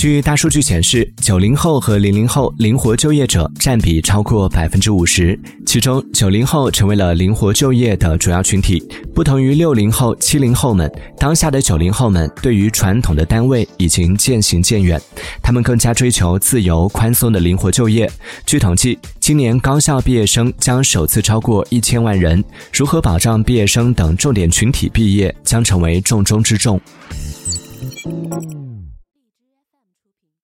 据大数据显示九零后和零零后灵活就业者占比超过百分之五十。其中九零后成为了灵活就业的主要群体。不同于六零后七零后们当下的九零后们对于传统的单位已经渐行渐远。他们更加追求自由宽松的灵活就业。据统计今年高校毕业生将首次超过一千万人。如何保障毕业生等重点群体毕业将成为重中之重。